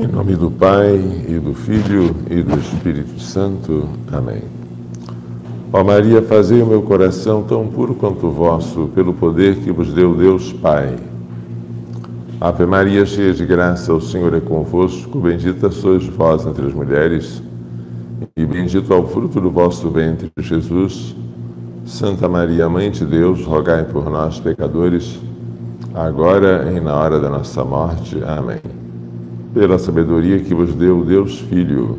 Em nome do Pai, e do Filho, e do Espírito Santo. Amém. Ó Maria, fazei o meu coração tão puro quanto o vosso, pelo poder que vos deu Deus Pai. Ave Maria, cheia de graça, o Senhor é convosco, bendita sois vós entre as mulheres, e bendito é o fruto do vosso ventre, Jesus. Santa Maria, Mãe de Deus, rogai por nós, pecadores, agora e na hora da nossa morte. Amém pela sabedoria que vos deu Deus Filho.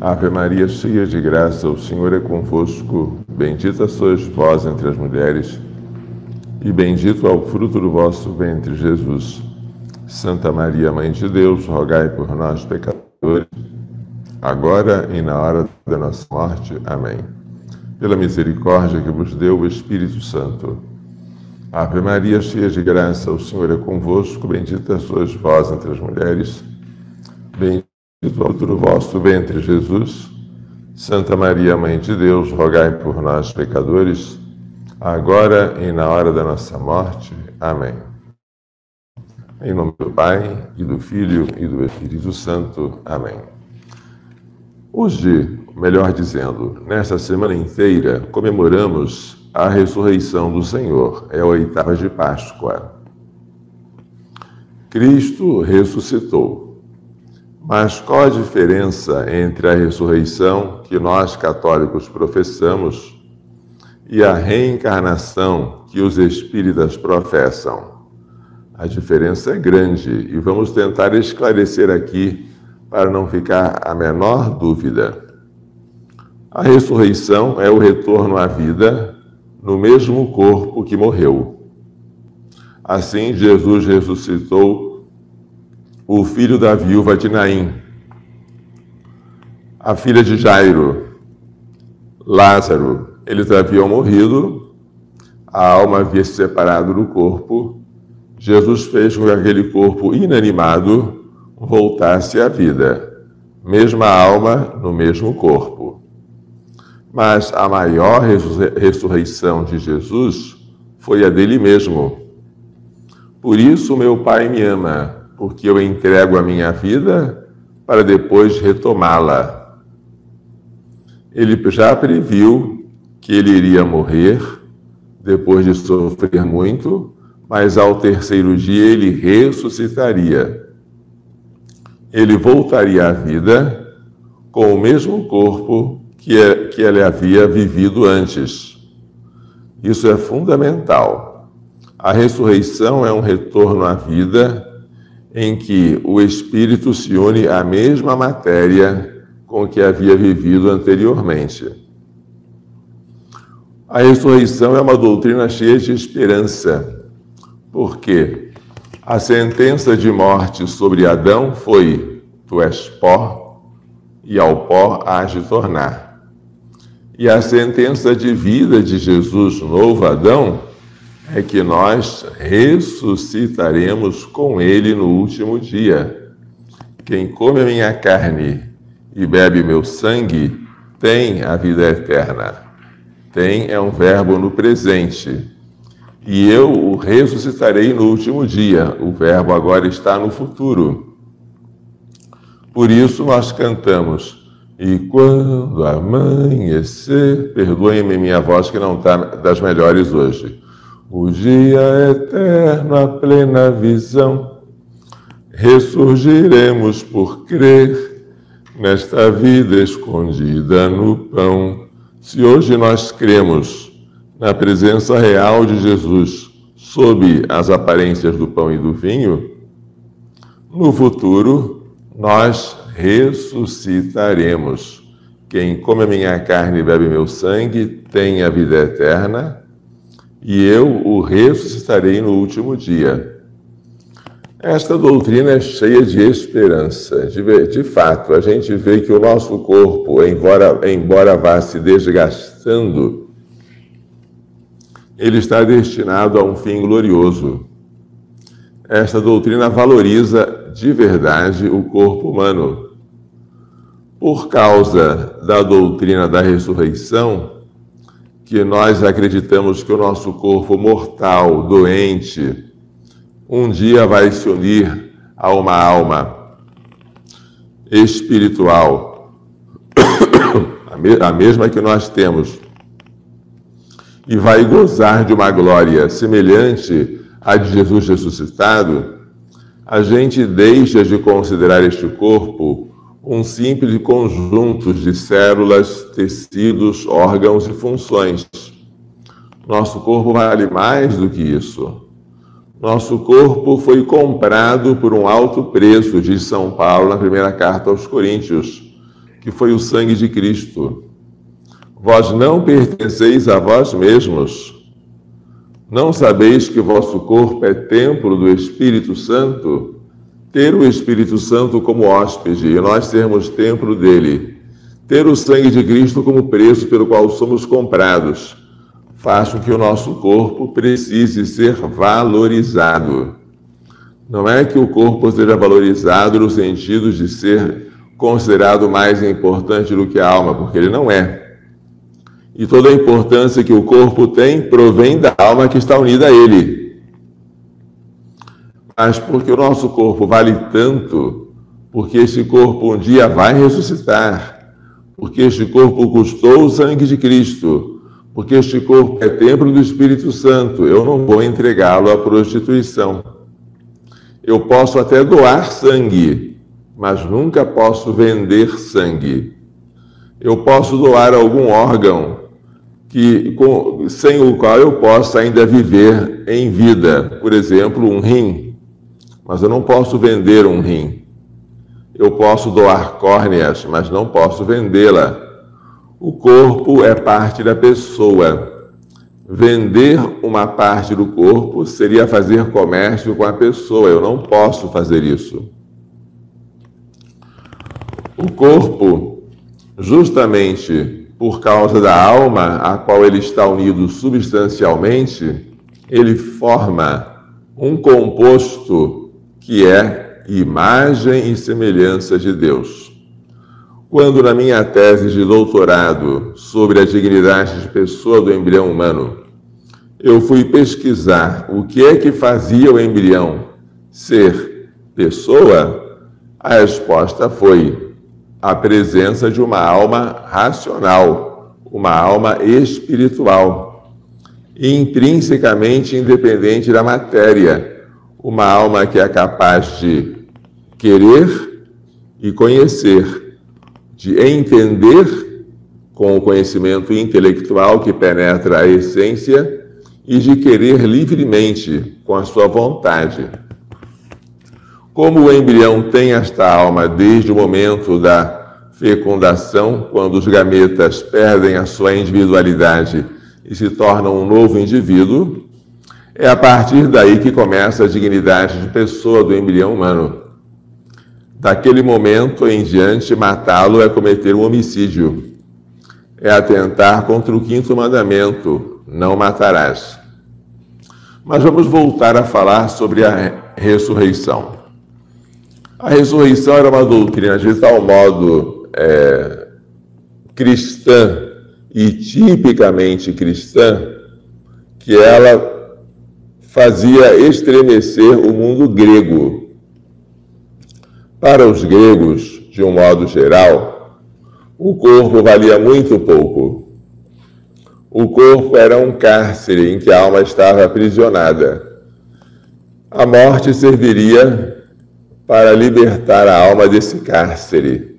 Ave Maria, cheia de graça, o Senhor é convosco. Bendita sois vós entre as mulheres, e bendito é o fruto do vosso ventre, Jesus. Santa Maria, Mãe de Deus, rogai por nós, pecadores, agora e na hora da nossa morte. Amém. Pela misericórdia que vos deu o Espírito Santo Ave Maria, cheia de graça, o Senhor é convosco, bendita sois vós entre as mulheres, bendito é o fruto do vosso ventre, Jesus. Santa Maria, Mãe de Deus, rogai por nós, pecadores, agora e na hora da nossa morte. Amém. Em nome do Pai, e do Filho, e do Espírito Santo. Amém. Hoje, melhor dizendo, nesta semana inteira, comemoramos a ressurreição do Senhor, é a oitava de Páscoa. Cristo ressuscitou. Mas qual a diferença entre a ressurreição que nós católicos professamos e a reencarnação que os espíritas professam? A diferença é grande e vamos tentar esclarecer aqui para não ficar a menor dúvida. A ressurreição é o retorno à vida no mesmo corpo que morreu. Assim, Jesus ressuscitou o filho da viúva de Naim, a filha de Jairo, Lázaro. Eles haviam morrido, a alma havia se separado do corpo. Jesus fez com que aquele corpo inanimado voltasse à vida, mesma alma no mesmo corpo. Mas a maior ressurreição de Jesus foi a dele mesmo. Por isso meu Pai me ama, porque eu entrego a minha vida para depois retomá-la. Ele já previu que ele iria morrer depois de sofrer muito, mas ao terceiro dia ele ressuscitaria. Ele voltaria à vida com o mesmo corpo que, é, que ele havia vivido antes. Isso é fundamental. A ressurreição é um retorno à vida em que o espírito se une à mesma matéria com que havia vivido anteriormente. A ressurreição é uma doutrina cheia de esperança, porque a sentença de morte sobre Adão foi: Tu és pó, e ao pó hás de tornar. E a sentença de vida de Jesus, novo Adão, é que nós ressuscitaremos com ele no último dia. Quem come a minha carne e bebe meu sangue tem a vida eterna. Tem é um verbo no presente. E eu o ressuscitarei no último dia. O verbo agora está no futuro. Por isso nós cantamos e quando amanhecer, perdoem-me minha voz que não está das melhores hoje. O dia eterno, a plena visão, ressurgiremos por crer nesta vida escondida no pão. Se hoje nós cremos na presença real de Jesus sob as aparências do pão e do vinho, no futuro nós ressuscitaremos. Quem come a minha carne e bebe meu sangue tem a vida eterna, e eu o ressuscitarei no último dia. Esta doutrina é cheia de esperança. De, de fato, a gente vê que o nosso corpo, embora, embora vá se desgastando, ele está destinado a um fim glorioso. Esta doutrina valoriza de verdade o corpo humano por causa da doutrina da ressurreição, que nós acreditamos que o nosso corpo mortal, doente, um dia vai se unir a uma alma espiritual, a mesma que nós temos, e vai gozar de uma glória semelhante à de Jesus ressuscitado, a gente deixa de considerar este corpo um simples conjunto de células, tecidos, órgãos e funções. Nosso corpo vale mais do que isso. Nosso corpo foi comprado por um alto preço, diz São Paulo na primeira carta aos Coríntios, que foi o sangue de Cristo. Vós não pertenceis a vós mesmos. Não sabeis que vosso corpo é templo do Espírito Santo? Ter o Espírito Santo como hóspede e nós sermos templo dele, ter o sangue de Cristo como preço pelo qual somos comprados, faz com que o nosso corpo precise ser valorizado. Não é que o corpo seja valorizado no sentido de ser considerado mais importante do que a alma, porque ele não é. E toda a importância que o corpo tem provém da alma que está unida a ele mas porque o nosso corpo vale tanto, porque este corpo um dia vai ressuscitar, porque este corpo custou o sangue de Cristo, porque este corpo é templo do Espírito Santo, eu não vou entregá-lo à prostituição. Eu posso até doar sangue, mas nunca posso vender sangue. Eu posso doar algum órgão que, com, sem o qual eu possa ainda viver em vida, por exemplo, um rim mas eu não posso vender um rim. Eu posso doar córneas, mas não posso vendê-la. O corpo é parte da pessoa. Vender uma parte do corpo seria fazer comércio com a pessoa. Eu não posso fazer isso. O corpo, justamente por causa da alma a qual ele está unido substancialmente, ele forma um composto que é imagem e semelhança de Deus. Quando, na minha tese de doutorado sobre a dignidade de pessoa do embrião humano, eu fui pesquisar o que é que fazia o embrião ser pessoa, a resposta foi a presença de uma alma racional, uma alma espiritual, intrinsecamente independente da matéria uma alma que é capaz de querer e conhecer, de entender com o conhecimento intelectual que penetra a essência e de querer livremente com a sua vontade. Como o embrião tem esta alma desde o momento da fecundação, quando os gametas perdem a sua individualidade e se tornam um novo indivíduo, é a partir daí que começa a dignidade de pessoa do embrião humano. Daquele momento em diante, matá-lo é cometer um homicídio. É atentar contra o quinto mandamento: não matarás. Mas vamos voltar a falar sobre a ressurreição. A ressurreição era uma doutrina de tal modo é, cristã e tipicamente cristã que ela fazia estremecer o mundo grego. Para os gregos, de um modo geral, o corpo valia muito pouco. O corpo era um cárcere em que a alma estava aprisionada. A morte serviria para libertar a alma desse cárcere.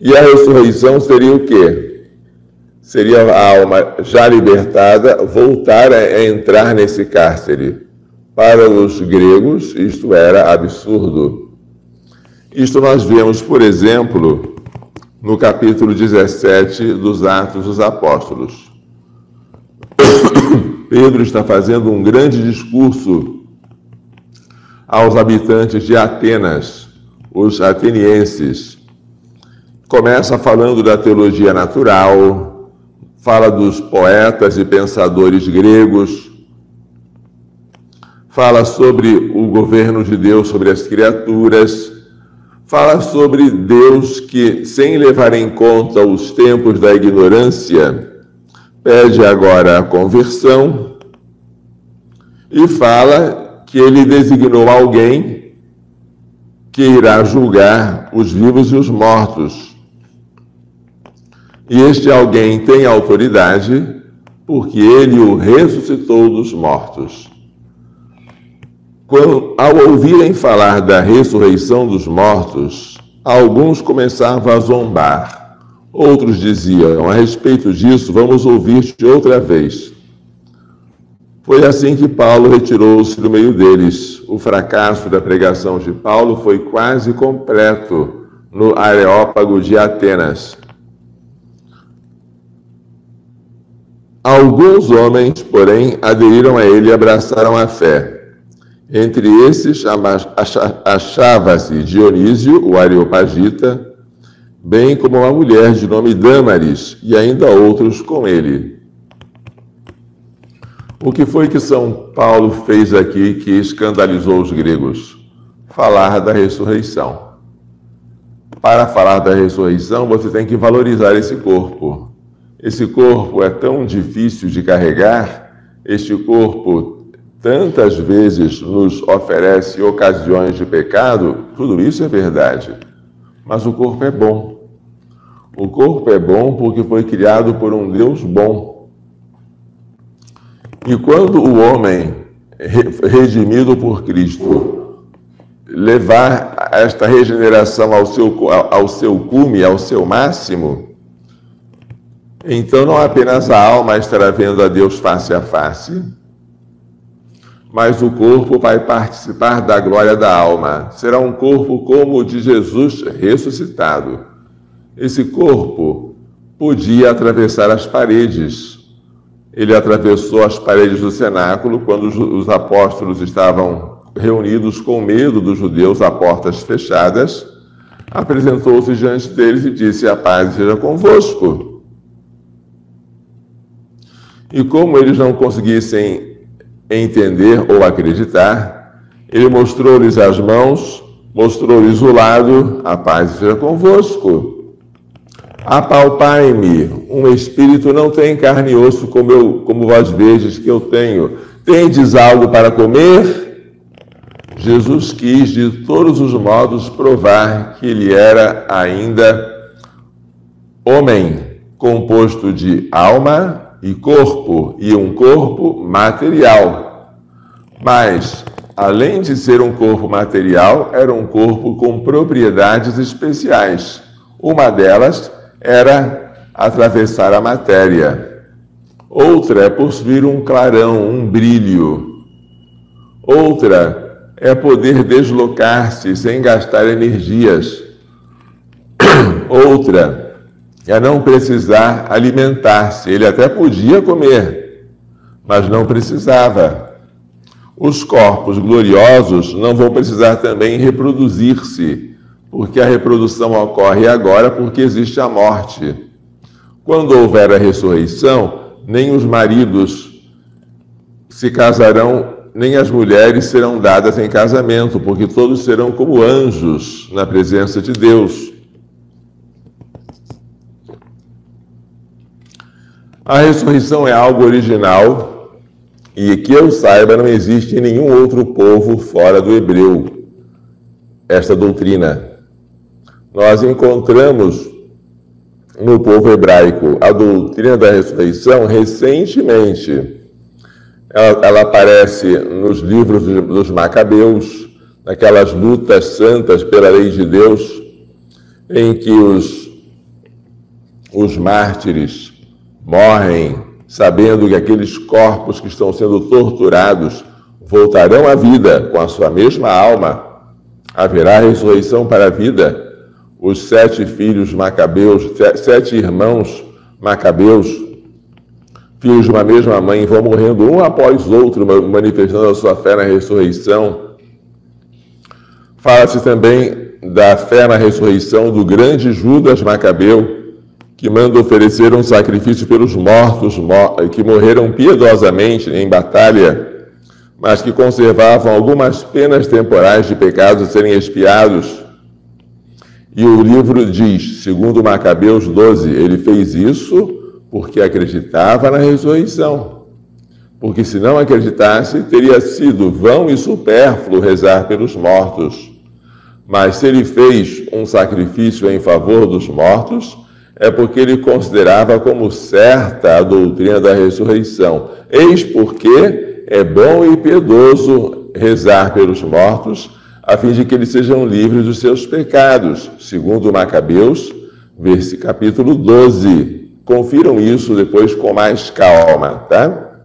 E a ressurreição seria o quê? Seria a alma já libertada voltar a entrar nesse cárcere. Para os gregos, isto era absurdo. Isto nós vemos, por exemplo, no capítulo 17 dos Atos dos Apóstolos. Pedro está fazendo um grande discurso aos habitantes de Atenas, os atenienses. Começa falando da teologia natural, fala dos poetas e pensadores gregos, fala sobre o governo de Deus sobre as criaturas, fala sobre Deus que, sem levar em conta os tempos da ignorância, pede agora a conversão e fala que ele designou alguém que irá julgar os vivos e os mortos. E este alguém tem autoridade, porque ele o ressuscitou dos mortos. Quando, ao ouvirem falar da ressurreição dos mortos, alguns começavam a zombar. Outros diziam: A respeito disso, vamos ouvir-te outra vez. Foi assim que Paulo retirou-se do meio deles. O fracasso da pregação de Paulo foi quase completo no Areópago de Atenas. Alguns homens, porém, aderiram a ele e abraçaram a fé. Entre esses achava-se Dionísio, o Areopagita, bem como uma mulher de nome Dâmaris, e ainda outros com ele. O que foi que São Paulo fez aqui que escandalizou os gregos? Falar da ressurreição. Para falar da ressurreição, você tem que valorizar esse corpo. Esse corpo é tão difícil de carregar, este corpo tantas vezes nos oferece ocasiões de pecado, tudo isso é verdade. Mas o corpo é bom. O corpo é bom porque foi criado por um Deus bom e quando o homem redimido por Cristo levar esta regeneração ao seu, ao seu cume, ao seu máximo, então não apenas a alma estará vendo a Deus face a face, mas o corpo vai participar da glória da alma. Será um corpo como o de Jesus ressuscitado. Esse corpo podia atravessar as paredes, ele atravessou as paredes do cenáculo quando os apóstolos estavam reunidos com medo dos judeus a portas fechadas. Apresentou-se diante deles e disse: A paz seja convosco. E como eles não conseguissem entender ou acreditar, ele mostrou-lhes as mãos, mostrou-lhes o lado, a paz seja convosco. Apalpai-me, um espírito não tem carne e osso como, eu, como vós vedes que eu tenho. Tendes algo para comer? Jesus quis de todos os modos provar que ele era ainda homem, composto de alma e corpo, e um corpo material. Mas, além de ser um corpo material, era um corpo com propriedades especiais. Uma delas era atravessar a matéria. Outra é possuir um clarão, um brilho. Outra é poder deslocar-se sem gastar energias. Outra é não precisar alimentar-se. Ele até podia comer, mas não precisava. Os corpos gloriosos não vão precisar também reproduzir-se porque a reprodução ocorre agora porque existe a morte. Quando houver a ressurreição, nem os maridos se casarão, nem as mulheres serão dadas em casamento, porque todos serão como anjos na presença de Deus. A ressurreição é algo original e que eu saiba não existe em nenhum outro povo fora do hebreu esta doutrina nós encontramos no povo hebraico a doutrina da ressurreição recentemente. Ela, ela aparece nos livros dos Macabeus, naquelas lutas santas pela lei de Deus, em que os, os mártires morrem sabendo que aqueles corpos que estão sendo torturados voltarão à vida com a sua mesma alma. Haverá ressurreição para a vida os sete filhos macabeus, sete irmãos macabeus, filhos de uma mesma mãe, vão morrendo um após outro, manifestando a sua fé na ressurreição. Fala-se também da fé na ressurreição do grande Judas Macabeu, que manda oferecer um sacrifício pelos mortos que morreram piedosamente em batalha, mas que conservavam algumas penas temporais de pecados serem expiados e o livro diz, segundo Macabeus 12, ele fez isso porque acreditava na ressurreição. Porque se não acreditasse, teria sido vão e supérfluo rezar pelos mortos. Mas se ele fez um sacrifício em favor dos mortos, é porque ele considerava como certa a doutrina da ressurreição. Eis porque é bom e piedoso rezar pelos mortos, a fim de que eles sejam livres dos seus pecados, segundo Macabeus, capítulo 12. Confiram isso depois com mais calma, tá?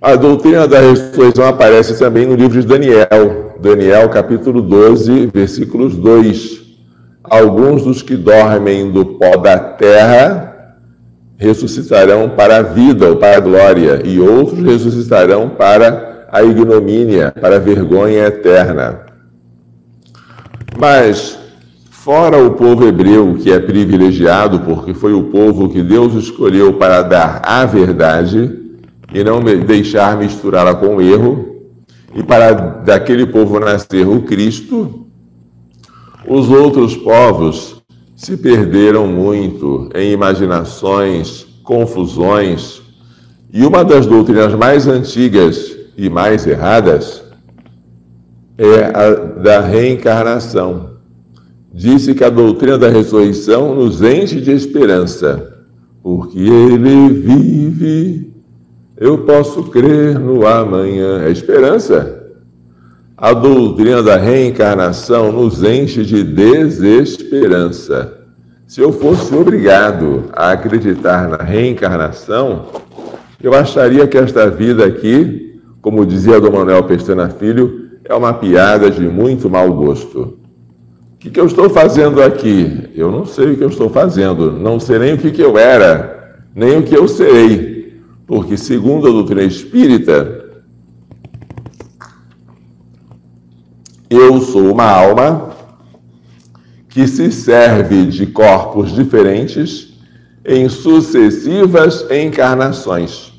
A doutrina da ressurreição aparece também no livro de Daniel, Daniel capítulo 12, versículos 2. Alguns dos que dormem do pó da terra ressuscitarão para a vida ou para a glória, e outros ressuscitarão para a ignomínia, para a vergonha eterna. Mas, fora o povo hebreu, que é privilegiado, porque foi o povo que Deus escolheu para dar a verdade e não deixar misturá-la com o erro, e para daquele povo nascer o Cristo, os outros povos se perderam muito em imaginações, confusões, e uma das doutrinas mais antigas e mais erradas é a da reencarnação. Disse que a doutrina da ressurreição nos enche de esperança, porque ele vive, eu posso crer no amanhã. É esperança. A doutrina da reencarnação nos enche de desesperança. Se eu fosse obrigado a acreditar na reencarnação, eu acharia que esta vida aqui, como dizia Dom Manuel Pestana Filho, é uma piada de muito mau gosto. O que, eu estou fazendo aqui? Eu não sei o que eu estou fazendo, não sei nem o que eu era, nem o que eu serei, porque, segundo a doutrina espírita, Eu sou uma alma que se serve de corpos diferentes em sucessivas encarnações.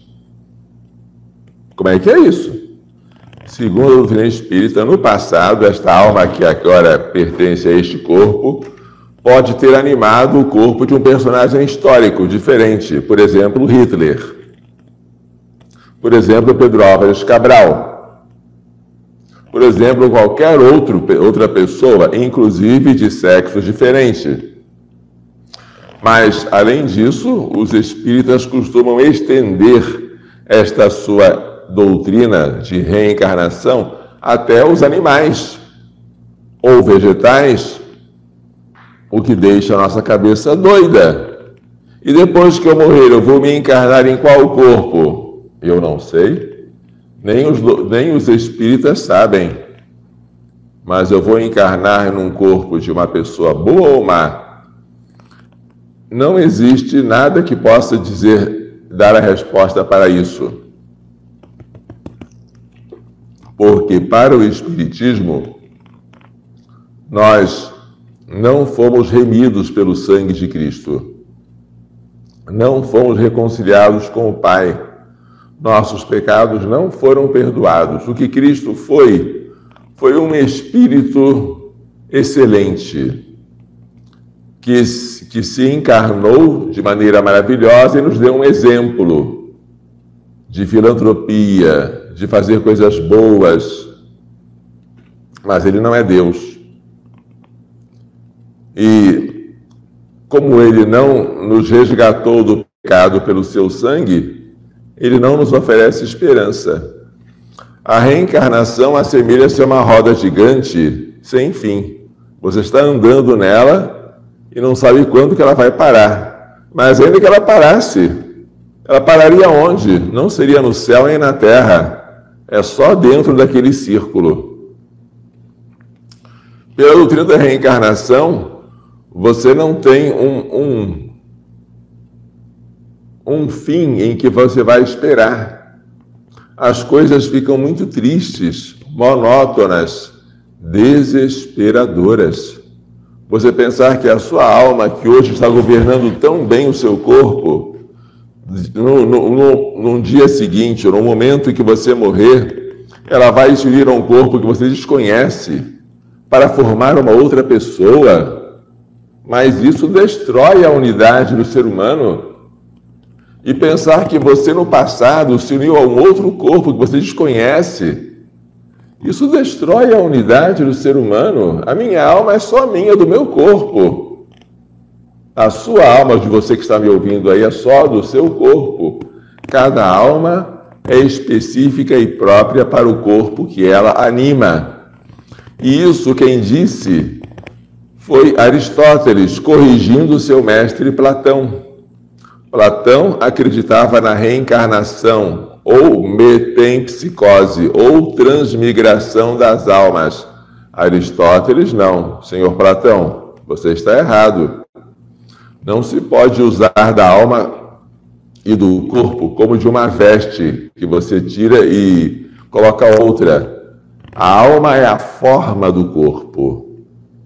Como é que é isso? Segundo a doutrina espírita, no passado, esta alma que agora pertence a este corpo pode ter animado o corpo de um personagem histórico diferente, por exemplo, Hitler. Por exemplo, Pedro Álvares Cabral por exemplo, qualquer outro, outra pessoa, inclusive de sexo diferente. Mas, além disso, os espíritas costumam estender esta sua doutrina de reencarnação até os animais ou vegetais, o que deixa a nossa cabeça doida. E depois que eu morrer, eu vou me encarnar em qual corpo? Eu não sei. Nem os, nem os espíritas sabem. Mas eu vou encarnar num corpo de uma pessoa boa ou má. Não existe nada que possa dizer, dar a resposta para isso. Porque para o Espiritismo, nós não fomos remidos pelo sangue de Cristo. Não fomos reconciliados com o Pai nossos pecados não foram perdoados. O que Cristo foi, foi um Espírito excelente, que, que se encarnou de maneira maravilhosa e nos deu um exemplo de filantropia, de fazer coisas boas. Mas ele não é Deus. E como ele não nos resgatou do pecado pelo seu sangue, ele não nos oferece esperança. A reencarnação assemelha-se a uma roda gigante sem fim. Você está andando nela e não sabe quando que ela vai parar. Mas ainda que ela parasse, ela pararia onde? Não seria no céu nem na terra. É só dentro daquele círculo. Pela doutrina da reencarnação, você não tem um, um um fim em que você vai esperar. As coisas ficam muito tristes, monótonas, desesperadoras. Você pensar que a sua alma, que hoje está governando tão bem o seu corpo, no, no, no, num dia seguinte, no momento em que você morrer, ela vai se unir a um corpo que você desconhece para formar uma outra pessoa. Mas isso destrói a unidade do ser humano e pensar que você no passado se uniu a um outro corpo que você desconhece Isso destrói a unidade do ser humano. A minha alma é só minha, do meu corpo. A sua alma, de você que está me ouvindo aí, é só do seu corpo. Cada alma é específica e própria para o corpo que ela anima. E isso quem disse foi Aristóteles, corrigindo seu mestre Platão. Platão acreditava na reencarnação, ou metempsicose, ou transmigração das almas. Aristóteles, não. Senhor Platão, você está errado. Não se pode usar da alma e do corpo como de uma veste que você tira e coloca outra. A alma é a forma do corpo.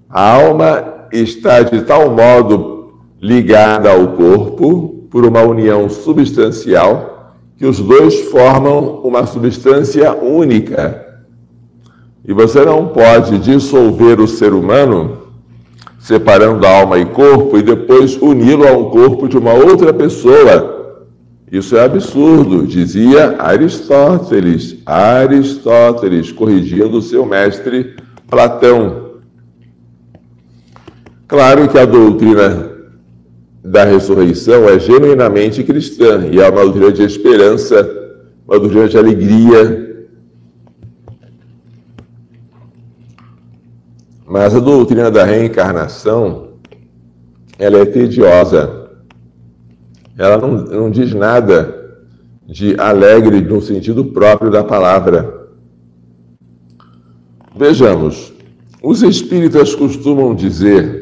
A alma está de tal modo ligada ao corpo por uma união substancial que os dois formam uma substância única. E você não pode dissolver o ser humano separando alma e corpo e depois uni-lo a um corpo de uma outra pessoa. Isso é absurdo, dizia Aristóteles. Aristóteles, corrigindo seu mestre Platão. Claro que a doutrina da ressurreição é genuinamente cristã e é uma doutrina de esperança, uma doutrina de alegria. Mas a doutrina da reencarnação, ela é tediosa. Ela não, não diz nada de alegre no sentido próprio da palavra. Vejamos, os espíritas costumam dizer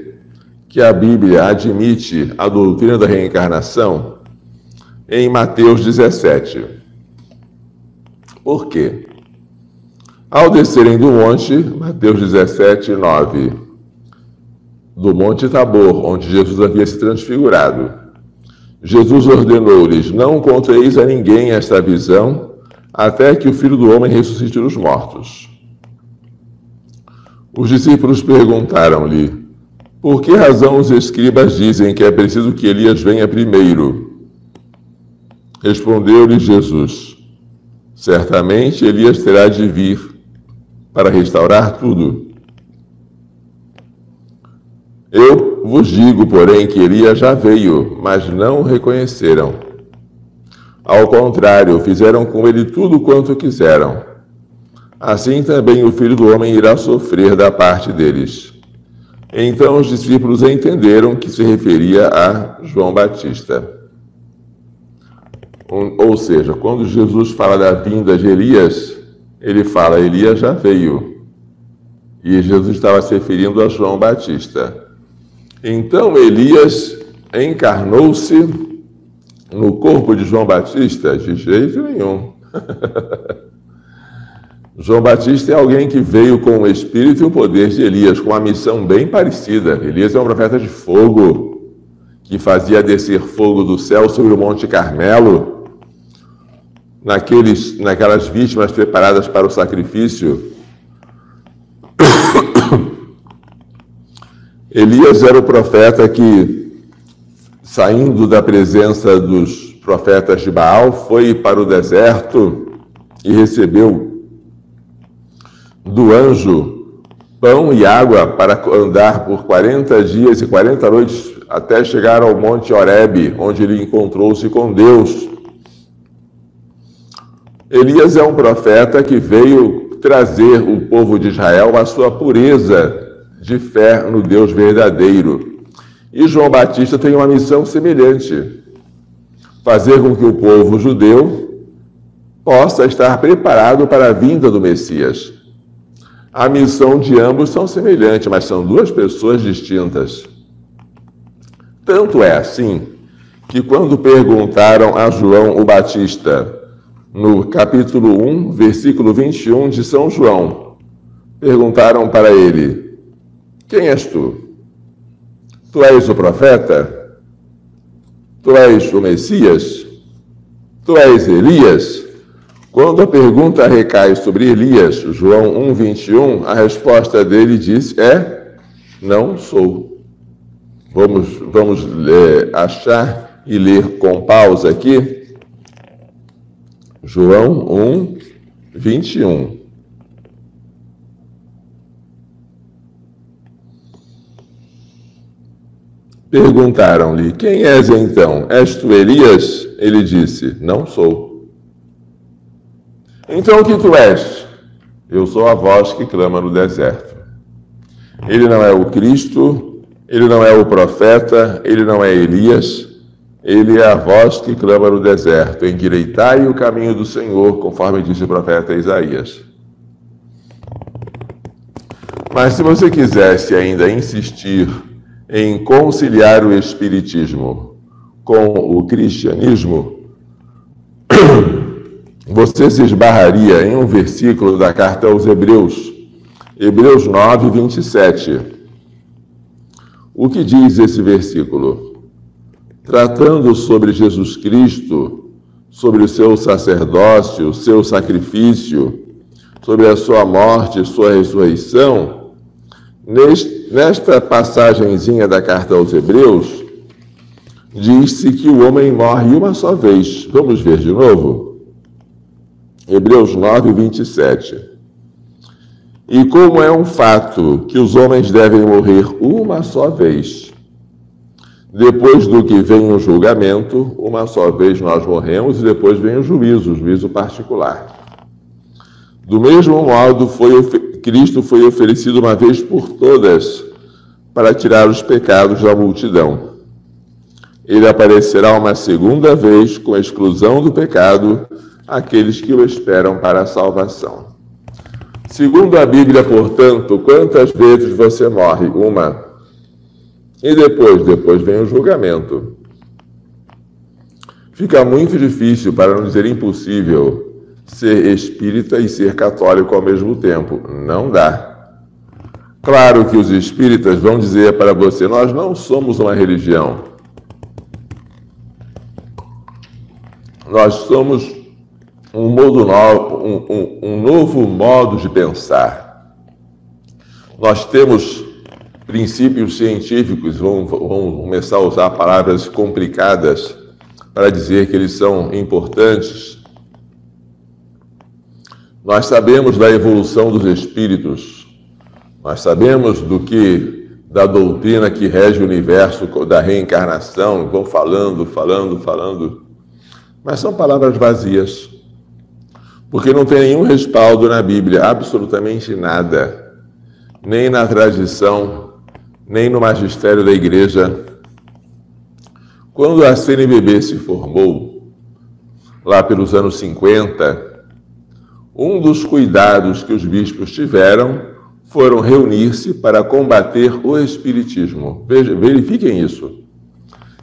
que a Bíblia admite a doutrina da reencarnação em Mateus 17. Por quê? Ao descerem do monte, Mateus 17, 9, do Monte Tabor, onde Jesus havia se transfigurado, Jesus ordenou-lhes: Não conteis a ninguém esta visão, até que o Filho do Homem ressuscite dos mortos. Os discípulos perguntaram-lhe: por que razão os escribas dizem que é preciso que Elias venha primeiro? Respondeu-lhe Jesus: Certamente Elias terá de vir para restaurar tudo. Eu vos digo, porém, que Elias já veio, mas não o reconheceram. Ao contrário, fizeram com ele tudo quanto quiseram. Assim também o filho do homem irá sofrer da parte deles. Então os discípulos entenderam que se referia a João Batista. Ou seja, quando Jesus fala da vinda de Elias, ele fala: Elias já veio. E Jesus estava se referindo a João Batista. Então Elias encarnou-se no corpo de João Batista? De jeito nenhum. João Batista é alguém que veio com o espírito e o poder de Elias, com uma missão bem parecida. Elias é um profeta de fogo, que fazia descer fogo do céu sobre o Monte Carmelo, naqueles, naquelas vítimas preparadas para o sacrifício. Elias era o profeta que, saindo da presença dos profetas de Baal, foi para o deserto e recebeu do anjo pão e água para andar por 40 dias e 40 noites até chegar ao monte Horebe, onde ele encontrou-se com Deus. Elias é um profeta que veio trazer o povo de Israel à sua pureza de fé no Deus verdadeiro. E João Batista tem uma missão semelhante: fazer com que o povo judeu possa estar preparado para a vinda do Messias. A missão de ambos são semelhantes, mas são duas pessoas distintas. Tanto é assim que quando perguntaram a João o Batista, no capítulo 1, versículo 21 de São João, perguntaram para ele: Quem és tu? Tu és o profeta? Tu és o Messias? Tu és Elias? Quando a pergunta recai sobre Elias, João 1,21, a resposta dele diz é não sou. Vamos, vamos é, achar e ler com pausa aqui. João 1, 21. Perguntaram-lhe: Quem és então? És tu Elias? Ele disse: Não sou. Então o que tu és? Eu sou a voz que clama no deserto. Ele não é o Cristo, ele não é o profeta, ele não é Elias, ele é a voz que clama no deserto: Endireitai o caminho do Senhor, conforme disse o profeta Isaías. Mas se você quisesse ainda insistir em conciliar o Espiritismo com o cristianismo, você se esbarraria em um versículo da carta aos Hebreus, Hebreus 9, 27. O que diz esse versículo? Tratando sobre Jesus Cristo, sobre o seu sacerdócio, o seu sacrifício, sobre a sua morte e sua ressurreição, nesta passagenzinha da carta aos Hebreus, diz-se que o homem morre uma só vez. Vamos ver de novo? Hebreus 9, 27. E como é um fato que os homens devem morrer uma só vez, depois do que vem o julgamento, uma só vez nós morremos e depois vem o juízo, o juízo particular. Do mesmo modo, foi, Cristo foi oferecido uma vez por todas para tirar os pecados da multidão. Ele aparecerá uma segunda vez com a exclusão do pecado àqueles que o esperam para a salvação. Segundo a Bíblia, portanto, quantas vezes você morre? Uma. E depois? Depois vem o julgamento. Fica muito difícil, para não dizer impossível, ser espírita e ser católico ao mesmo tempo. Não dá. Claro que os espíritas vão dizer para você: nós não somos uma religião. Nós somos um, modo novo, um, um, um novo modo de pensar. Nós temos princípios científicos, vamos, vamos começar a usar palavras complicadas para dizer que eles são importantes. Nós sabemos da evolução dos espíritos, nós sabemos do que da doutrina que rege o universo, da reencarnação, vão falando, falando, falando, mas são palavras vazias. Porque não tem nenhum respaldo na Bíblia, absolutamente nada, nem na tradição, nem no magistério da igreja. Quando a CNBB se formou, lá pelos anos 50, um dos cuidados que os bispos tiveram foram reunir-se para combater o espiritismo. verifiquem isso.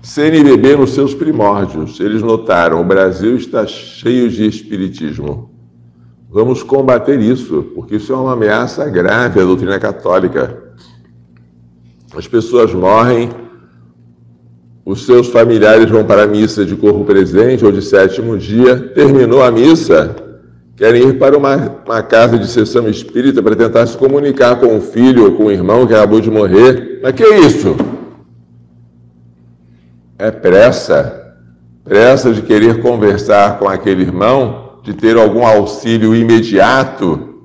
CNBB nos seus primórdios, eles notaram: o Brasil está cheio de espiritismo. Vamos combater isso, porque isso é uma ameaça grave à doutrina católica. As pessoas morrem, os seus familiares vão para a missa de corpo presente ou de sétimo dia, terminou a missa, querem ir para uma, uma casa de sessão espírita para tentar se comunicar com o filho ou com o irmão que acabou de morrer. Mas que é isso? É pressa, pressa de querer conversar com aquele irmão de ter algum auxílio imediato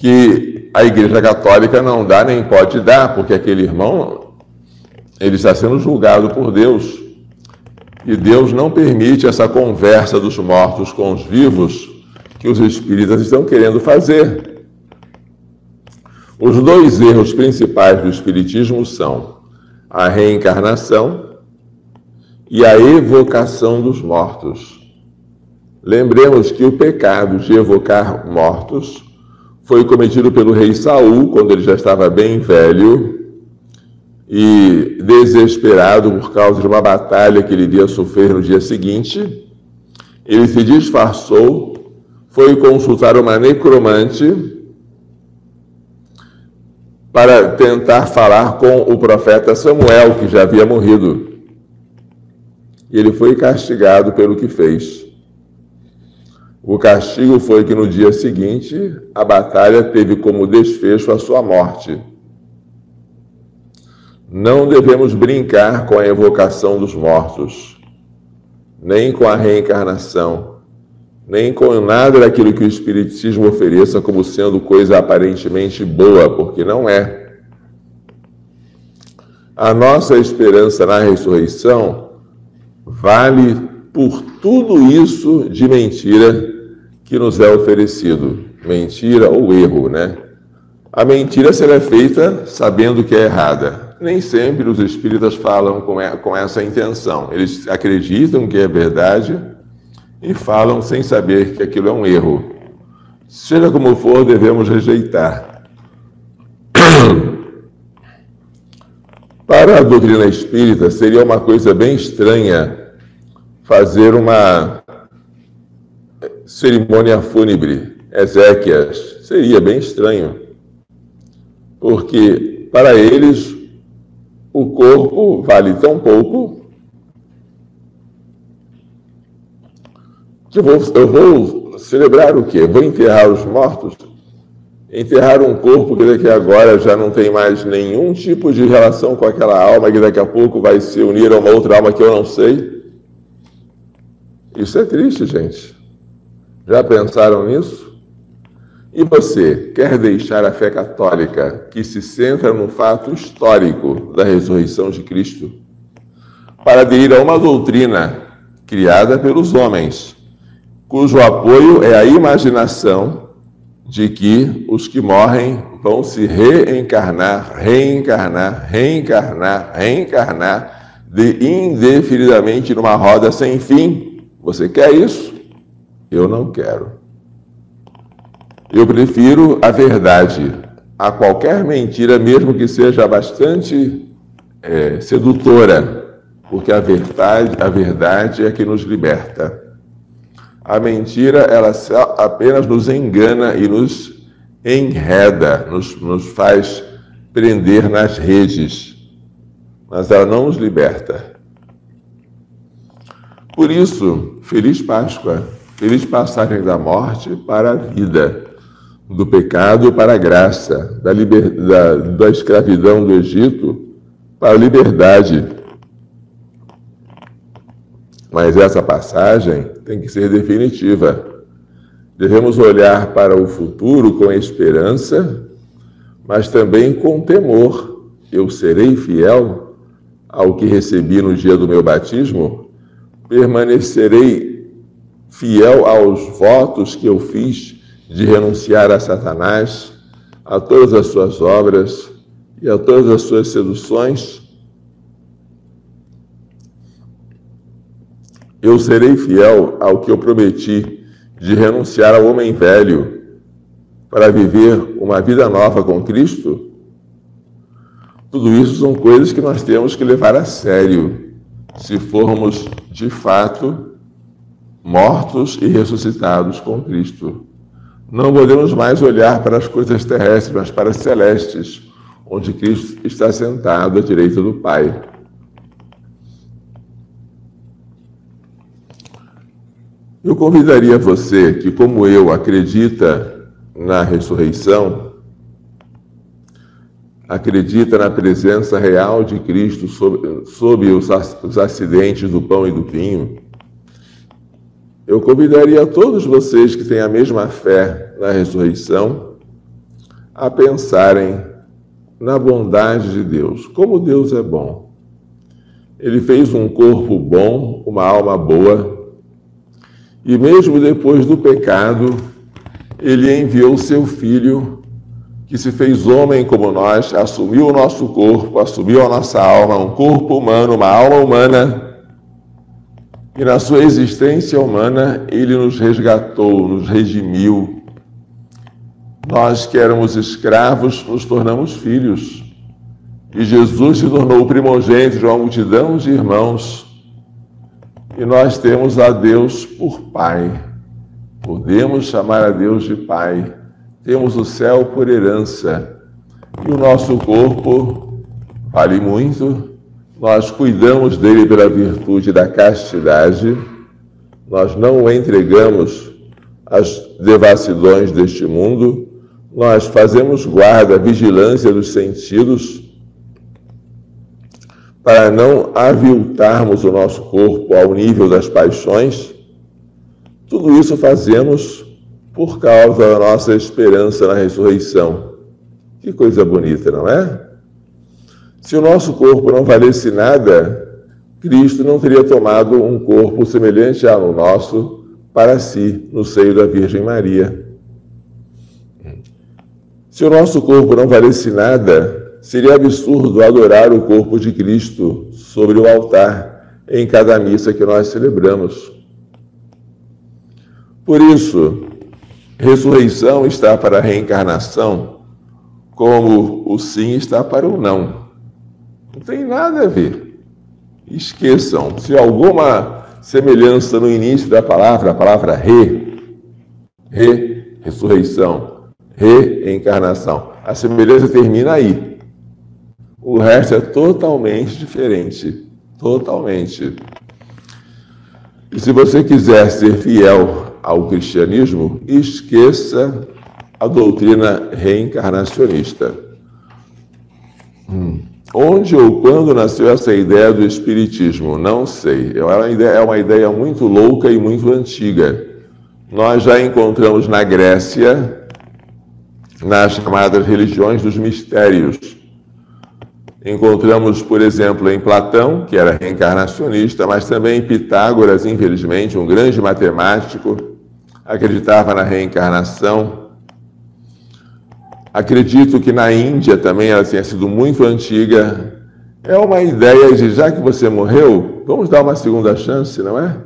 que a Igreja Católica não dá nem pode dar, porque aquele irmão ele está sendo julgado por Deus. E Deus não permite essa conversa dos mortos com os vivos que os espíritas estão querendo fazer. Os dois erros principais do espiritismo são a reencarnação e a evocação dos mortos. Lembremos que o pecado de evocar mortos foi cometido pelo rei Saul quando ele já estava bem velho e desesperado por causa de uma batalha que ele iria sofrer no dia seguinte. Ele se disfarçou, foi consultar uma necromante para tentar falar com o profeta Samuel, que já havia morrido. E ele foi castigado pelo que fez. O castigo foi que no dia seguinte a batalha teve como desfecho a sua morte. Não devemos brincar com a evocação dos mortos, nem com a reencarnação, nem com nada daquilo que o Espiritismo ofereça como sendo coisa aparentemente boa, porque não é. A nossa esperança na ressurreição vale por tudo isso de mentira que nos é oferecido. Mentira ou erro, né? A mentira será feita sabendo que é errada. Nem sempre os espíritas falam com essa intenção. Eles acreditam que é verdade e falam sem saber que aquilo é um erro. Seja como for, devemos rejeitar. Para a doutrina espírita, seria uma coisa bem estranha fazer uma cerimônia fúnebre, Ezequias. Seria bem estranho, porque para eles o corpo vale tão pouco que eu vou, eu vou celebrar o quê? Vou enterrar os mortos? enterrar um corpo que daqui agora já não tem mais nenhum tipo de relação com aquela alma, que daqui a pouco vai se unir a uma outra alma que eu não sei. Isso é triste, gente. Já pensaram nisso? E você quer deixar a fé católica, que se centra no fato histórico da ressurreição de Cristo, para aderir a uma doutrina criada pelos homens, cujo apoio é a imaginação de que os que morrem vão se reencarnar, reencarnar, reencarnar, reencarnar de indefinidamente numa roda sem fim. Você quer isso? Eu não quero. Eu prefiro a verdade a qualquer mentira, mesmo que seja bastante é, sedutora, porque a verdade, a verdade é que nos liberta. A mentira, ela apenas nos engana e nos enreda, nos, nos faz prender nas redes, mas ela não nos liberta. Por isso, feliz Páscoa, feliz passagem da morte para a vida, do pecado para a graça, da, liber, da, da escravidão do Egito para a liberdade mas essa passagem tem que ser definitiva. Devemos olhar para o futuro com esperança, mas também com temor. Eu serei fiel ao que recebi no dia do meu batismo? Permanecerei fiel aos votos que eu fiz de renunciar a Satanás, a todas as suas obras e a todas as suas seduções? eu serei fiel ao que eu prometi de renunciar ao homem velho para viver uma vida nova com Cristo? Tudo isso são coisas que nós temos que levar a sério se formos de fato mortos e ressuscitados com Cristo. Não podemos mais olhar para as coisas terrestres, mas para as celestes, onde Cristo está sentado à direita do Pai. Eu convidaria você que, como eu, acredita na ressurreição, acredita na presença real de Cristo sob, sob os, os acidentes do pão e do vinho, eu convidaria todos vocês que têm a mesma fé na ressurreição a pensarem na bondade de Deus. Como Deus é bom. Ele fez um corpo bom, uma alma boa, e mesmo depois do pecado, ele enviou seu filho, que se fez homem como nós, assumiu o nosso corpo, assumiu a nossa alma, um corpo humano, uma alma humana. E na sua existência humana, ele nos resgatou, nos redimiu. Nós que éramos escravos, nos tornamos filhos. E Jesus se tornou o primogênito de uma multidão de irmãos e nós temos a Deus por Pai. Podemos chamar a Deus de Pai. Temos o céu por herança. E o nosso corpo vale muito. Nós cuidamos dele pela virtude da castidade. Nós não o entregamos às devassidões deste mundo. Nós fazemos guarda, vigilância dos sentidos para não aviltarmos o nosso corpo ao nível das paixões, tudo isso fazemos por causa da nossa esperança na ressurreição. Que coisa bonita, não é? Se o nosso corpo não valesse nada, Cristo não teria tomado um corpo semelhante ao nosso para si, no seio da Virgem Maria. Se o nosso corpo não valesse nada, seria absurdo adorar o corpo de Cristo sobre o altar em cada missa que nós celebramos. Por isso, ressurreição está para a reencarnação, como o sim está para o não. Não tem nada a ver. Esqueçam, se alguma semelhança no início da palavra, a palavra re, re, ressurreição, reencarnação, a semelhança termina aí. O resto é totalmente diferente. Totalmente. E se você quiser ser fiel ao cristianismo, esqueça a doutrina reencarnacionista. Hum. Onde ou quando nasceu essa ideia do espiritismo? Não sei. É uma ideia, muito louca e muito antiga. Nós já encontramos na Grécia, nas chamadas religiões dos mistérios. Encontramos, por exemplo, em Platão, que era reencarnacionista, mas também em Pitágoras, infelizmente, um grande matemático, acreditava na reencarnação. Acredito que na Índia também ela tenha sido muito antiga. É uma ideia de já que você morreu, vamos dar uma segunda chance, não é?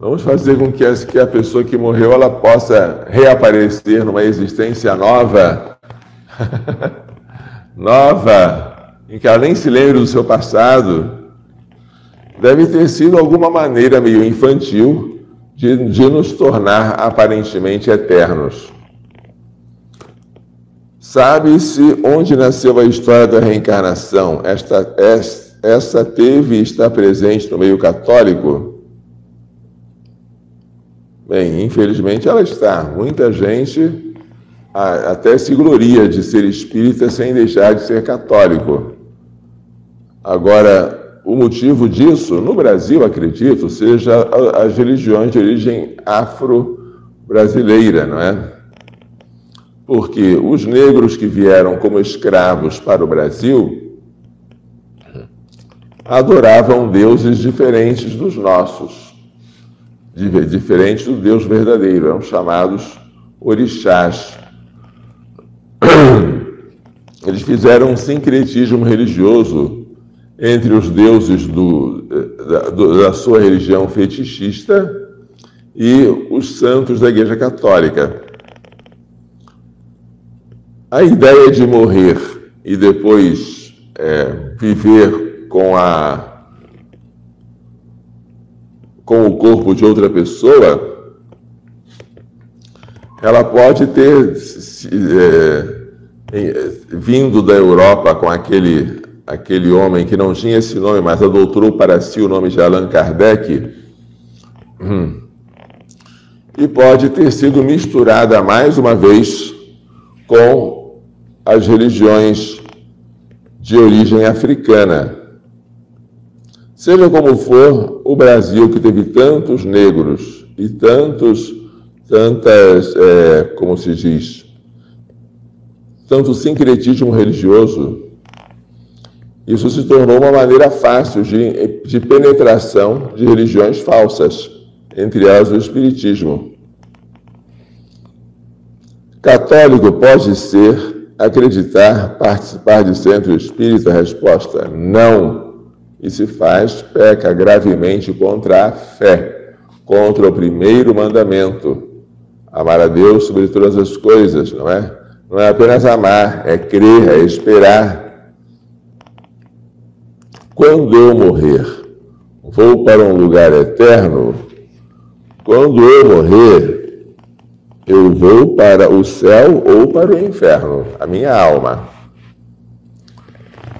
Vamos fazer com que a pessoa que morreu ela possa reaparecer numa existência nova, nova, em que ela nem se lembre do seu passado. Deve ter sido alguma maneira meio infantil de, de nos tornar aparentemente eternos. Sabe-se onde nasceu a história da reencarnação? Esta, essa teve e está presente no meio católico? Bem, infelizmente ela está. Muita gente até se gloria de ser espírita sem deixar de ser católico. Agora, o motivo disso, no Brasil, acredito, seja as religiões de origem afro-brasileira, não é? Porque os negros que vieram como escravos para o Brasil adoravam deuses diferentes dos nossos, diferentes do Deus verdadeiro, eram chamados orixás. Eles fizeram um sincretismo religioso entre os deuses do, da, da sua religião fetichista e os santos da Igreja Católica. A ideia de morrer e depois é, viver com a com o corpo de outra pessoa, ela pode ter é, vindo da Europa com aquele aquele homem que não tinha esse nome, mas adoutrou para si o nome de Allan Kardec, hum, e pode ter sido misturada mais uma vez com as religiões de origem africana. Seja como for, o Brasil, que teve tantos negros e tantos, tantas, é, como se diz, tanto sincretismo religioso, isso se tornou uma maneira fácil de, de penetração de religiões falsas, entre elas o Espiritismo. Católico pode ser, acreditar, participar de centro espírita? Resposta: não. E se faz, peca gravemente contra a fé, contra o primeiro mandamento. Amar a Deus sobre todas as coisas, não é? Não é apenas amar, é crer, é esperar, quando eu morrer, vou para um lugar eterno? Quando eu morrer, eu vou para o céu ou para o inferno, a minha alma.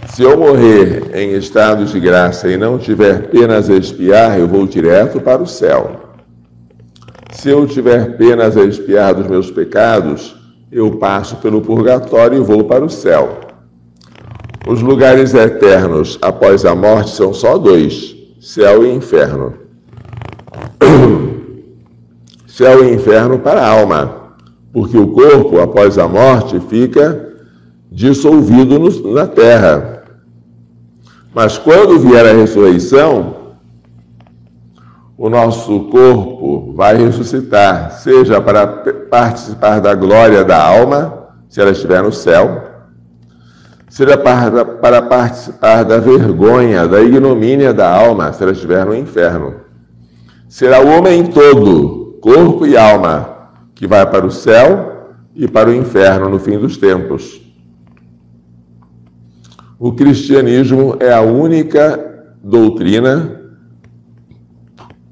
Se eu morrer em estado de graça e não tiver penas a expiar, eu vou direto para o céu. Se eu tiver penas a expiar dos meus pecados, eu passo pelo purgatório e vou para o céu. Os lugares eternos após a morte são só dois: céu e inferno. céu e inferno para a alma, porque o corpo, após a morte, fica dissolvido no, na terra. Mas quando vier a ressurreição, o nosso corpo vai ressuscitar, seja para participar da glória da alma, se ela estiver no céu, seja para, para participar da vergonha, da ignomínia da alma, se ela estiver no inferno. Será o homem todo, corpo e alma, que vai para o céu e para o inferno no fim dos tempos. O cristianismo é a única doutrina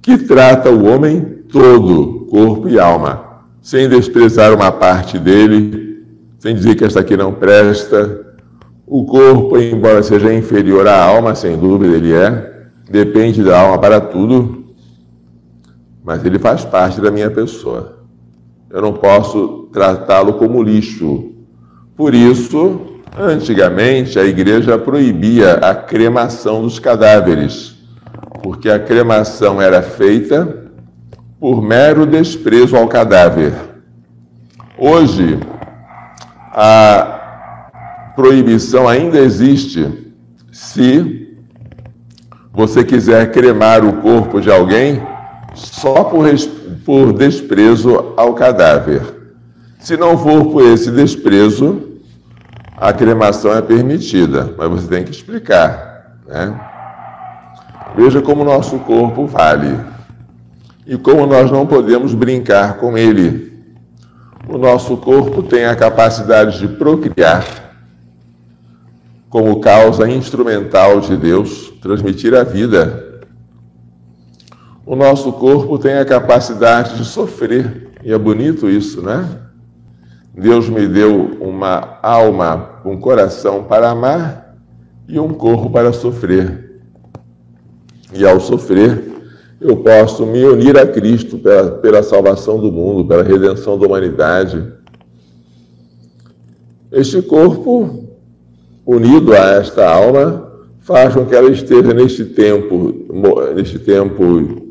que trata o homem todo, corpo e alma, sem desprezar uma parte dele, sem dizer que esta aqui não presta. O corpo, embora seja inferior à alma, sem dúvida ele é, depende da alma para tudo, mas ele faz parte da minha pessoa. Eu não posso tratá-lo como lixo. Por isso, antigamente a igreja proibia a cremação dos cadáveres porque a cremação era feita por mero desprezo ao cadáver. Hoje, a proibição ainda existe se você quiser cremar o corpo de alguém só por, por desprezo ao cadáver. Se não for por esse desprezo, a cremação é permitida, mas você tem que explicar, né? Veja como nosso corpo vale e como nós não podemos brincar com ele. O nosso corpo tem a capacidade de procriar, como causa instrumental de Deus, transmitir a vida. O nosso corpo tem a capacidade de sofrer, e é bonito isso, né? Deus me deu uma alma, um coração para amar e um corpo para sofrer e ao sofrer, eu posso me unir a Cristo pela, pela salvação do mundo, pela redenção da humanidade. Este corpo, unido a esta alma, faz com que ela esteja neste tempo, neste tempo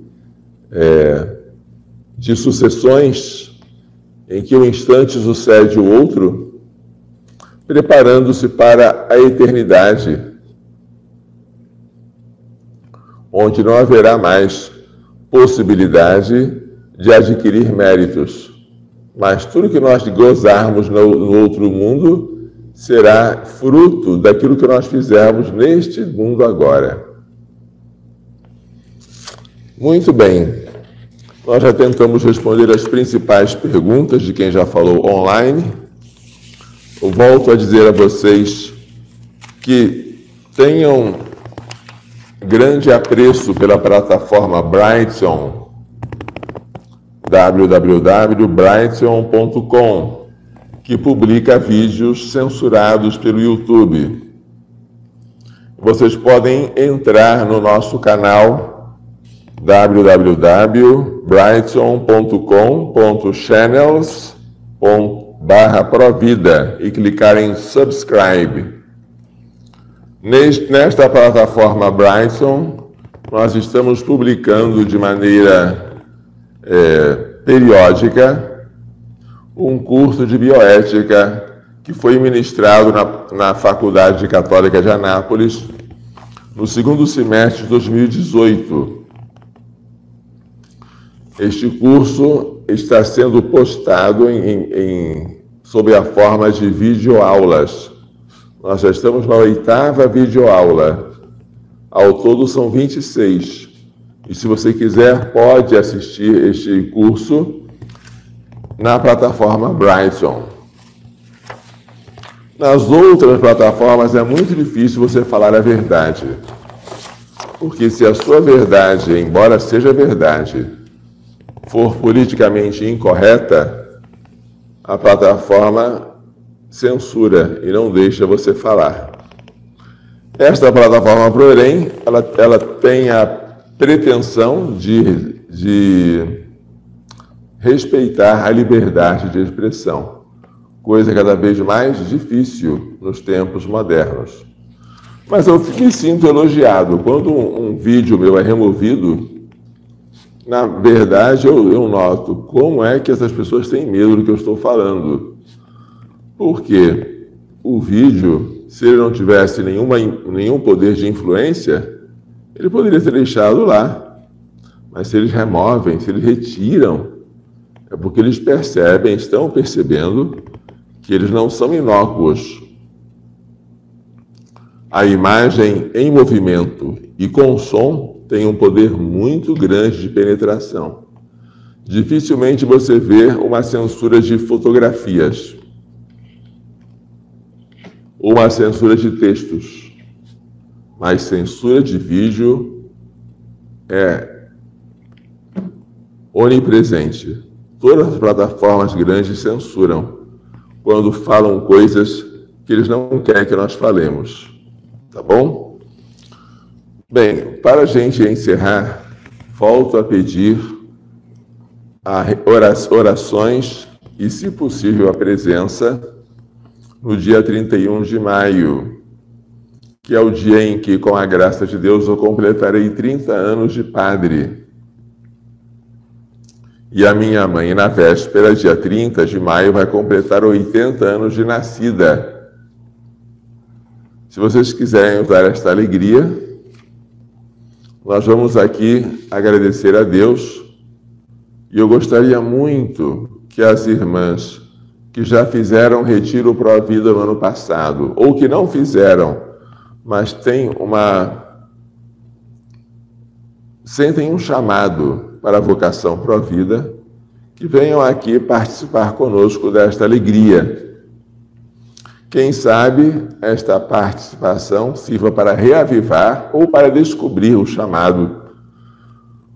é, de sucessões, em que um instante sucede o outro, preparando-se para a eternidade onde não haverá mais possibilidade de adquirir méritos. Mas tudo que nós gozarmos no, outro mundo será fruto daquilo que nós fizermos neste mundo agora. Muito bem. Nós já tentamos responder as principais perguntas de quem já falou online. Eu volto a dizer a vocês que tenham grande apreço pela plataforma Brightson, www.brightson.com, que publica vídeos censurados pelo YouTube. Vocês podem entrar no nosso canal www.brightson.com.channels.provida e clicar em subscribe. Nesta plataforma Brighton, nós estamos publicando de maneira é, periódica um curso de bioética que foi ministrado na, na Faculdade Católica de Anápolis no segundo semestre de 2018. Este curso está sendo postado em, em, sob a forma de videoaulas nós já estamos na oitava videoaula. Ao todo são 26. E se você quiser, pode assistir este curso na plataforma Brighton. Nas outras plataformas é muito difícil você falar a verdade. Porque se a sua verdade, embora seja verdade, for politicamente incorreta, a plataforma censura e não deixa você falar. Esta plataforma, porém, ela, ela tem a pretensão de, de respeitar a liberdade de expressão, coisa cada vez mais difícil nos tempos modernos. Mas eu me sinto elogiado. Quando um, um vídeo meu é removido, na verdade eu, eu noto como é que essas pessoas têm medo do que eu estou falando. Porque o vídeo se ele não tivesse nenhuma, nenhum poder de influência, ele poderia ter deixado lá. Mas se eles removem, se eles retiram, é porque eles percebem, estão percebendo que eles não são inócuos. A imagem em movimento e com som tem um poder muito grande de penetração. Dificilmente você vê uma censura de fotografias ou uma censura de textos, mas censura de vídeo é onipresente. Todas as plataformas grandes censuram quando falam coisas que eles não querem que nós falemos. Tá bom? Bem, para a gente encerrar, volto a pedir orações e, se possível, a presença no dia 31 de maio, que é o dia em que, com a graça de Deus, eu completarei 30 anos de padre. E a minha mãe, na véspera, dia 30 de maio, vai completar 80 anos de nascida. Se vocês quiserem usar esta alegria, nós vamos aqui agradecer a Deus. E eu gostaria muito que as irmãs que já fizeram retiro a vida no ano passado, ou que não fizeram, mas têm uma. sentem um chamado para a vocação pró-vida, que venham aqui participar conosco desta alegria. Quem sabe esta participação sirva para reavivar ou para descobrir o chamado,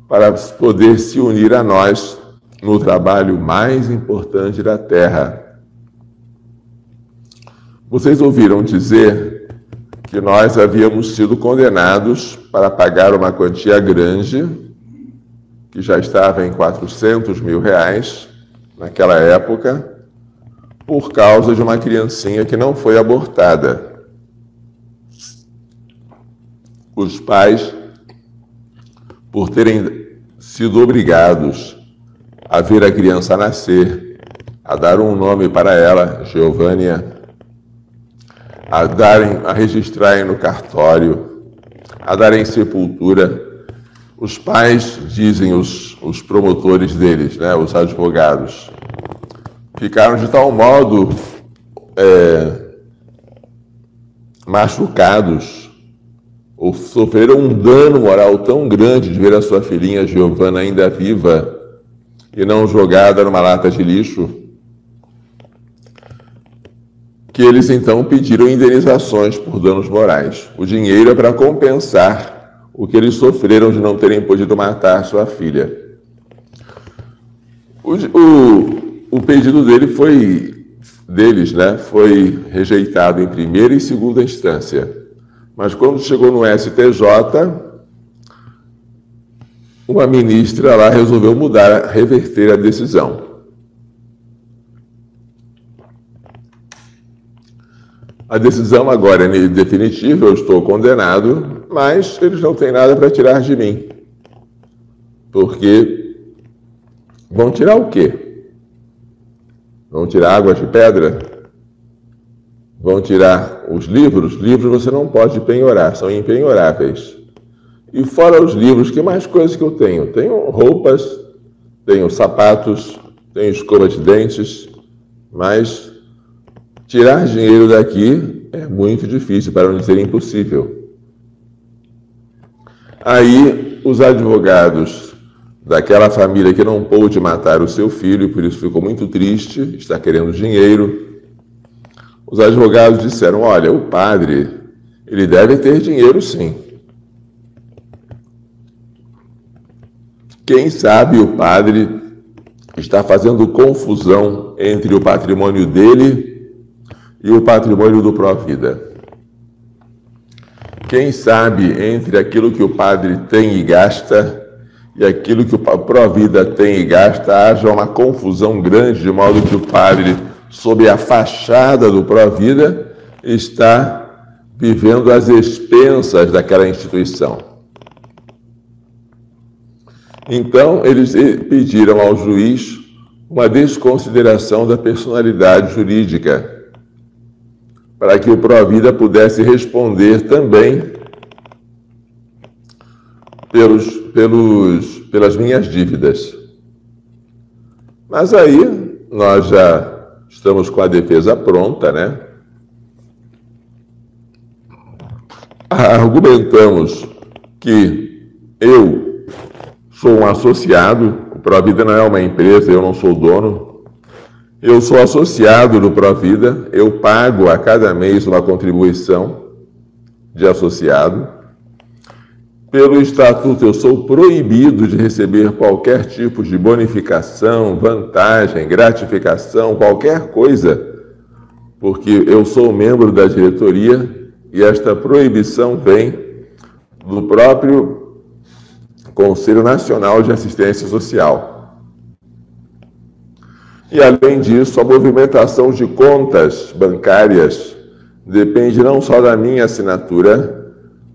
para poder se unir a nós no trabalho mais importante da terra, vocês ouviram dizer que nós havíamos sido condenados para pagar uma quantia grande, que já estava em 400 mil reais naquela época, por causa de uma criancinha que não foi abortada. Os pais, por terem sido obrigados a ver a criança nascer, a dar um nome para ela, Giovânia, a darem, a registrarem no cartório, a darem sepultura. Os pais, dizem os, os promotores deles, né, os advogados, ficaram de tal modo é, machucados ou sofreram um dano moral tão grande de ver a sua filhinha Giovana ainda viva e não jogada numa lata de lixo, que eles então pediram indenizações por danos morais. O dinheiro é para compensar o que eles sofreram de não terem podido matar sua filha. O, o, o pedido dele foi deles, né, foi rejeitado em primeira e segunda instância. Mas quando chegou no STJ, uma ministra lá resolveu mudar, reverter a decisão. A decisão agora é definitiva, eu estou condenado, mas eles não têm nada para tirar de mim. Porque vão tirar o quê? Vão tirar águas de pedra? Vão tirar os livros? Livros você não pode penhorar, são impenhoráveis. E fora os livros, que mais coisas que eu tenho? Tenho roupas, tenho sapatos, tenho escova de dentes, mas Tirar dinheiro daqui é muito difícil, para não dizer impossível. Aí, os advogados daquela família que não pôde matar o seu filho, por isso ficou muito triste, está querendo dinheiro. Os advogados disseram: Olha, o padre, ele deve ter dinheiro sim. Quem sabe o padre está fazendo confusão entre o patrimônio dele e o patrimônio do Pró-Vida. Quem sabe entre aquilo que o padre tem e gasta e aquilo que o Pró-Vida tem e gasta, haja uma confusão grande, de modo que o padre, sob a fachada do Pró-Vida, está vivendo às expensas daquela instituição. Então, eles pediram ao juiz uma desconsideração da personalidade jurídica para que o Provida pudesse responder também pelos, pelos, pelas minhas dívidas. Mas aí nós já estamos com a defesa pronta, né? Argumentamos que eu sou um associado, o Provida não é uma empresa, eu não sou dono. Eu sou associado do Provida, eu pago a cada mês uma contribuição de associado. Pelo estatuto, eu sou proibido de receber qualquer tipo de bonificação, vantagem, gratificação, qualquer coisa, porque eu sou membro da diretoria e esta proibição vem do próprio Conselho Nacional de Assistência Social. E além disso, a movimentação de contas bancárias depende não só da minha assinatura,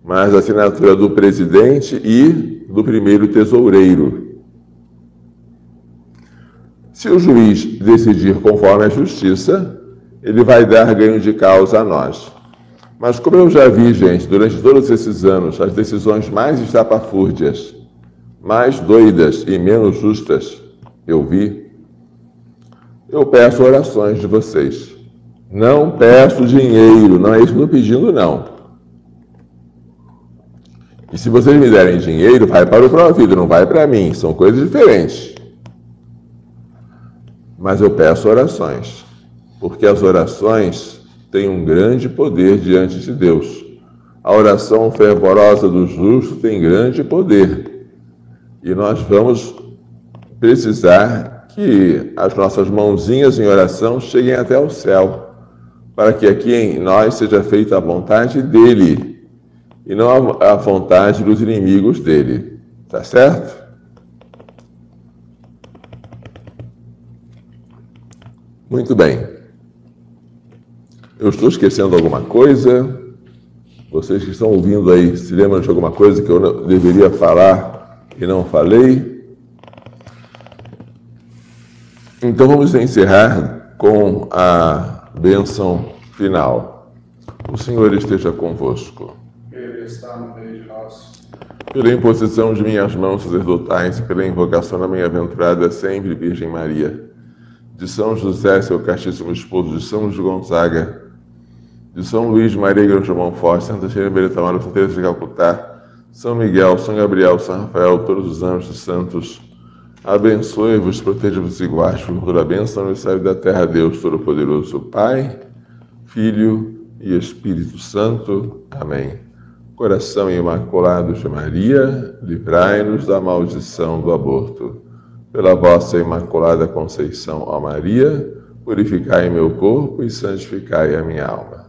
mas a assinatura do presidente e do primeiro tesoureiro. Se o juiz decidir conforme a justiça, ele vai dar ganho de causa a nós. Mas como eu já vi, gente, durante todos esses anos, as decisões mais estapafúrdias, mais doidas e menos justas, eu vi, eu peço orações de vocês. Não peço dinheiro, não é isso que eu estou pedindo, não. E se vocês me derem dinheiro, vai para o Provida, não vai para mim. São coisas diferentes. Mas eu peço orações, porque as orações têm um grande poder diante de Deus. A oração fervorosa do justo tem grande poder. E nós vamos precisar que as nossas mãozinhas em oração cheguem até o céu, para que aqui em nós seja feita a vontade dele e não a vontade dos inimigos dele. Tá certo? Muito bem. Eu estou esquecendo alguma coisa? Vocês que estão ouvindo aí, se lembram de alguma coisa que eu deveria falar e não falei? Então vamos encerrar com a bênção final. O Senhor esteja convosco no meio de nós. Pela imposição de minhas mãos sacerdotais e pela invocação da minha aventurada sempre Virgem Maria, de São José, seu castíssimo esposo, de São Luís Gonzaga, de São Luís Maria Grande Monfort, Santa Teresa Beretta Santa Teresa de Calcutá, São Miguel, São Gabriel, São Rafael, todos os anjos e santos, abençoe-vos, proteja-vos e guarde por toda a bênção no céu e da terra, Deus Todo-Poderoso, Pai, Filho e Espírito Santo. Amém. Coração Imaculado de Maria, livrai-nos da maldição do aborto. Pela vossa Imaculada Conceição, ó Maria, purificai meu corpo e santificai a minha alma.